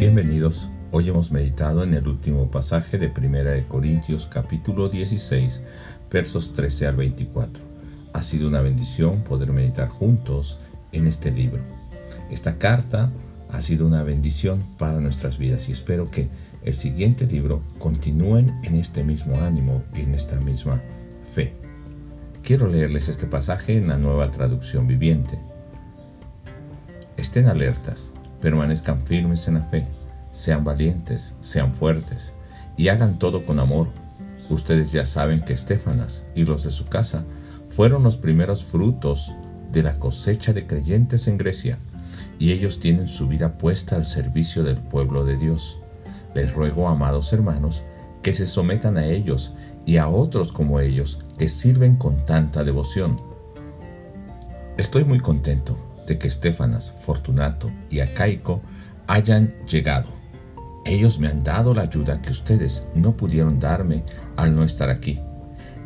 Bienvenidos. Hoy hemos meditado en el último pasaje de 1 de Corintios capítulo 16, versos 13 al 24. Ha sido una bendición poder meditar juntos en este libro. Esta carta ha sido una bendición para nuestras vidas y espero que el siguiente libro continúen en este mismo ánimo y en esta misma fe. Quiero leerles este pasaje en la nueva traducción viviente. Estén alertas, permanezcan firmes en la fe, sean valientes, sean fuertes y hagan todo con amor. Ustedes ya saben que Estefanas y los de su casa fueron los primeros frutos de la cosecha de creyentes en Grecia y ellos tienen su vida puesta al servicio del pueblo de Dios. Les ruego, amados hermanos, que se sometan a ellos y a otros como ellos que sirven con tanta devoción. Estoy muy contento de que Estefanas, Fortunato y Acaico hayan llegado. Ellos me han dado la ayuda que ustedes no pudieron darme al no estar aquí.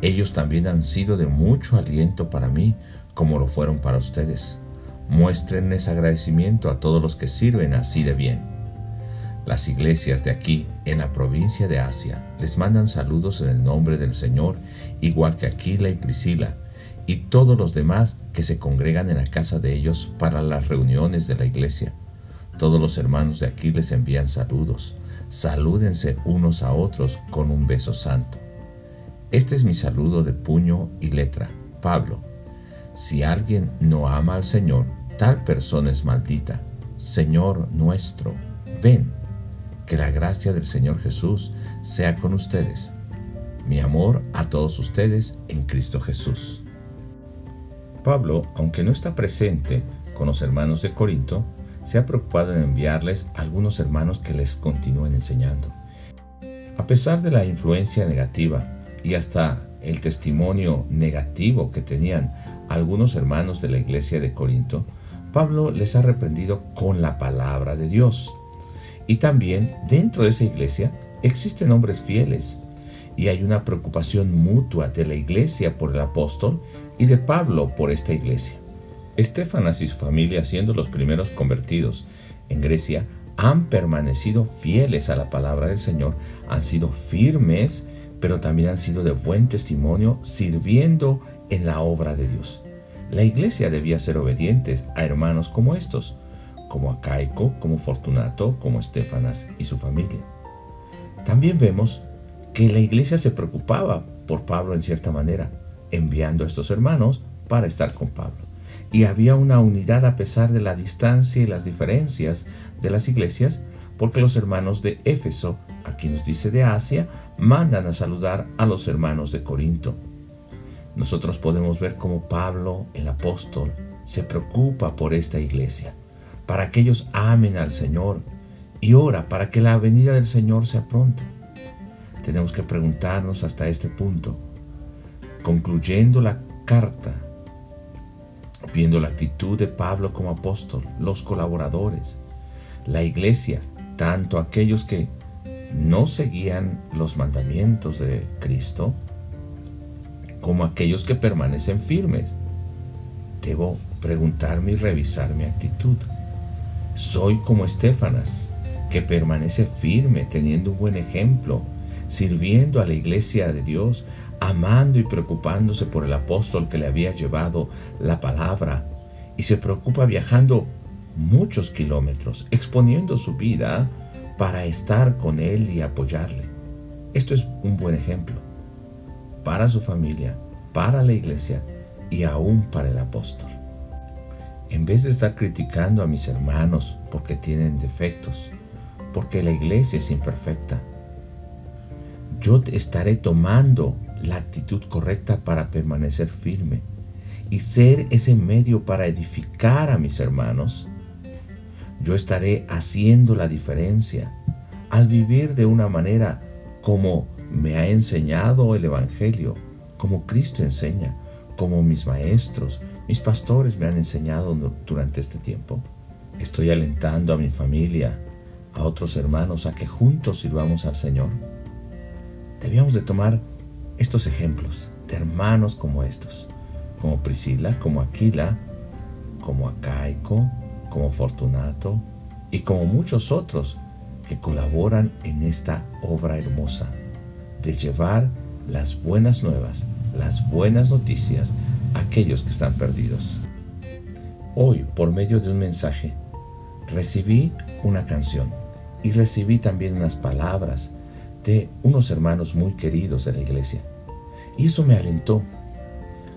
Ellos también han sido de mucho aliento para mí, como lo fueron para ustedes. Muéstrenles agradecimiento a todos los que sirven así de bien. Las iglesias de aquí, en la provincia de Asia, les mandan saludos en el nombre del Señor, igual que Aquila y Priscila, y todos los demás que se congregan en la casa de ellos para las reuniones de la iglesia. Todos los hermanos de aquí les envían saludos. Salúdense unos a otros con un beso santo. Este es mi saludo de puño y letra. Pablo. Si alguien no ama al Señor, tal persona es maldita. Señor nuestro, ven. Que la gracia del Señor Jesús sea con ustedes. Mi amor a todos ustedes en Cristo Jesús. Pablo, aunque no está presente con los hermanos de Corinto, se ha preocupado en enviarles algunos hermanos que les continúen enseñando. A pesar de la influencia negativa y hasta el testimonio negativo que tenían algunos hermanos de la iglesia de Corinto, Pablo les ha reprendido con la palabra de Dios. Y también dentro de esa iglesia existen hombres fieles y hay una preocupación mutua de la iglesia por el apóstol y de Pablo por esta iglesia. Estefanas y su familia, siendo los primeros convertidos en Grecia, han permanecido fieles a la palabra del Señor, han sido firmes, pero también han sido de buen testimonio sirviendo en la obra de Dios. La iglesia debía ser obedientes a hermanos como estos, como Acaico, como Fortunato, como Estefanas y su familia. También vemos que la iglesia se preocupaba por Pablo en cierta manera, enviando a estos hermanos para estar con Pablo y había una unidad a pesar de la distancia y las diferencias de las iglesias, porque los hermanos de Éfeso, aquí nos dice de Asia, mandan a saludar a los hermanos de Corinto. Nosotros podemos ver cómo Pablo, el apóstol, se preocupa por esta iglesia, para que ellos amen al Señor y ora para que la venida del Señor sea pronta. Tenemos que preguntarnos hasta este punto, concluyendo la carta viendo la actitud de Pablo como apóstol, los colaboradores, la iglesia, tanto aquellos que no seguían los mandamientos de Cristo, como aquellos que permanecen firmes. Debo preguntarme y revisar mi actitud. Soy como Estefanas, que permanece firme, teniendo un buen ejemplo, sirviendo a la iglesia de Dios, amando y preocupándose por el apóstol que le había llevado la palabra, y se preocupa viajando muchos kilómetros, exponiendo su vida para estar con él y apoyarle. Esto es un buen ejemplo para su familia, para la iglesia y aún para el apóstol. En vez de estar criticando a mis hermanos porque tienen defectos, porque la iglesia es imperfecta, yo estaré tomando la actitud correcta para permanecer firme y ser ese medio para edificar a mis hermanos, yo estaré haciendo la diferencia al vivir de una manera como me ha enseñado el Evangelio, como Cristo enseña, como mis maestros, mis pastores me han enseñado durante este tiempo. Estoy alentando a mi familia, a otros hermanos, a que juntos sirvamos al Señor. Debíamos de tomar estos ejemplos de hermanos como estos, como Priscila, como Aquila, como Acaico, como Fortunato y como muchos otros que colaboran en esta obra hermosa de llevar las buenas nuevas, las buenas noticias a aquellos que están perdidos. Hoy, por medio de un mensaje, recibí una canción y recibí también unas palabras de unos hermanos muy queridos de la iglesia. Y eso me alentó.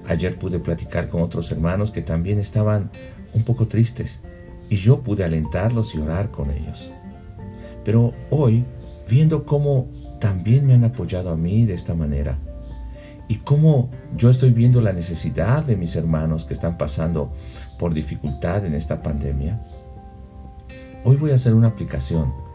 Ayer pude platicar con otros hermanos que también estaban un poco tristes y yo pude alentarlos y orar con ellos. Pero hoy, viendo cómo también me han apoyado a mí de esta manera, y cómo yo estoy viendo la necesidad de mis hermanos que están pasando por dificultad en esta pandemia, hoy voy a hacer una aplicación.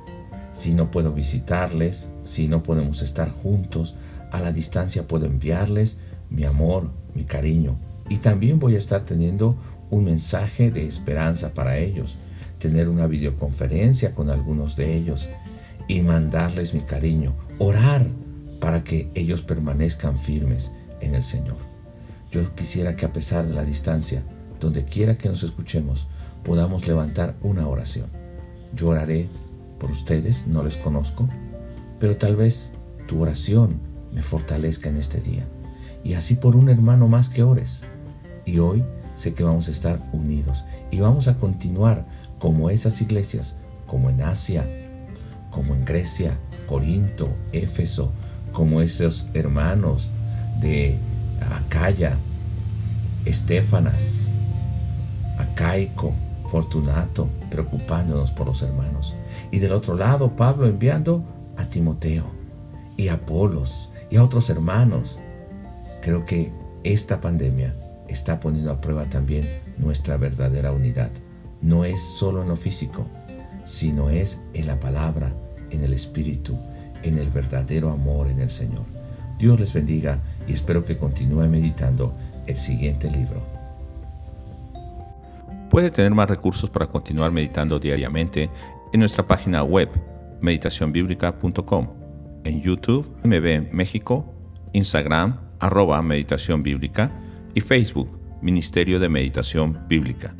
Si no puedo visitarles, si no podemos estar juntos, a la distancia puedo enviarles mi amor, mi cariño. Y también voy a estar teniendo un mensaje de esperanza para ellos, tener una videoconferencia con algunos de ellos y mandarles mi cariño, orar para que ellos permanezcan firmes en el Señor. Yo quisiera que a pesar de la distancia, donde quiera que nos escuchemos, podamos levantar una oración. Yo oraré por ustedes, no les conozco, pero tal vez tu oración me fortalezca en este día. Y así por un hermano más que ores. Y hoy sé que vamos a estar unidos y vamos a continuar como esas iglesias, como en Asia, como en Grecia, Corinto, Éfeso, como esos hermanos de Acaya, Estefanas, Acaico, Fortunato, preocupándonos por los hermanos. Y del otro lado, Pablo enviando a Timoteo y a Apolos y a otros hermanos. Creo que esta pandemia está poniendo a prueba también nuestra verdadera unidad. No es solo en lo físico, sino es en la palabra, en el espíritu, en el verdadero amor en el Señor. Dios les bendiga y espero que continúe meditando el siguiente libro. Puede tener más recursos para continuar meditando diariamente en nuestra página web meditacionbiblica.com, en YouTube MB México, Instagram arroba meditación bíblica y Facebook Ministerio de Meditación Bíblica.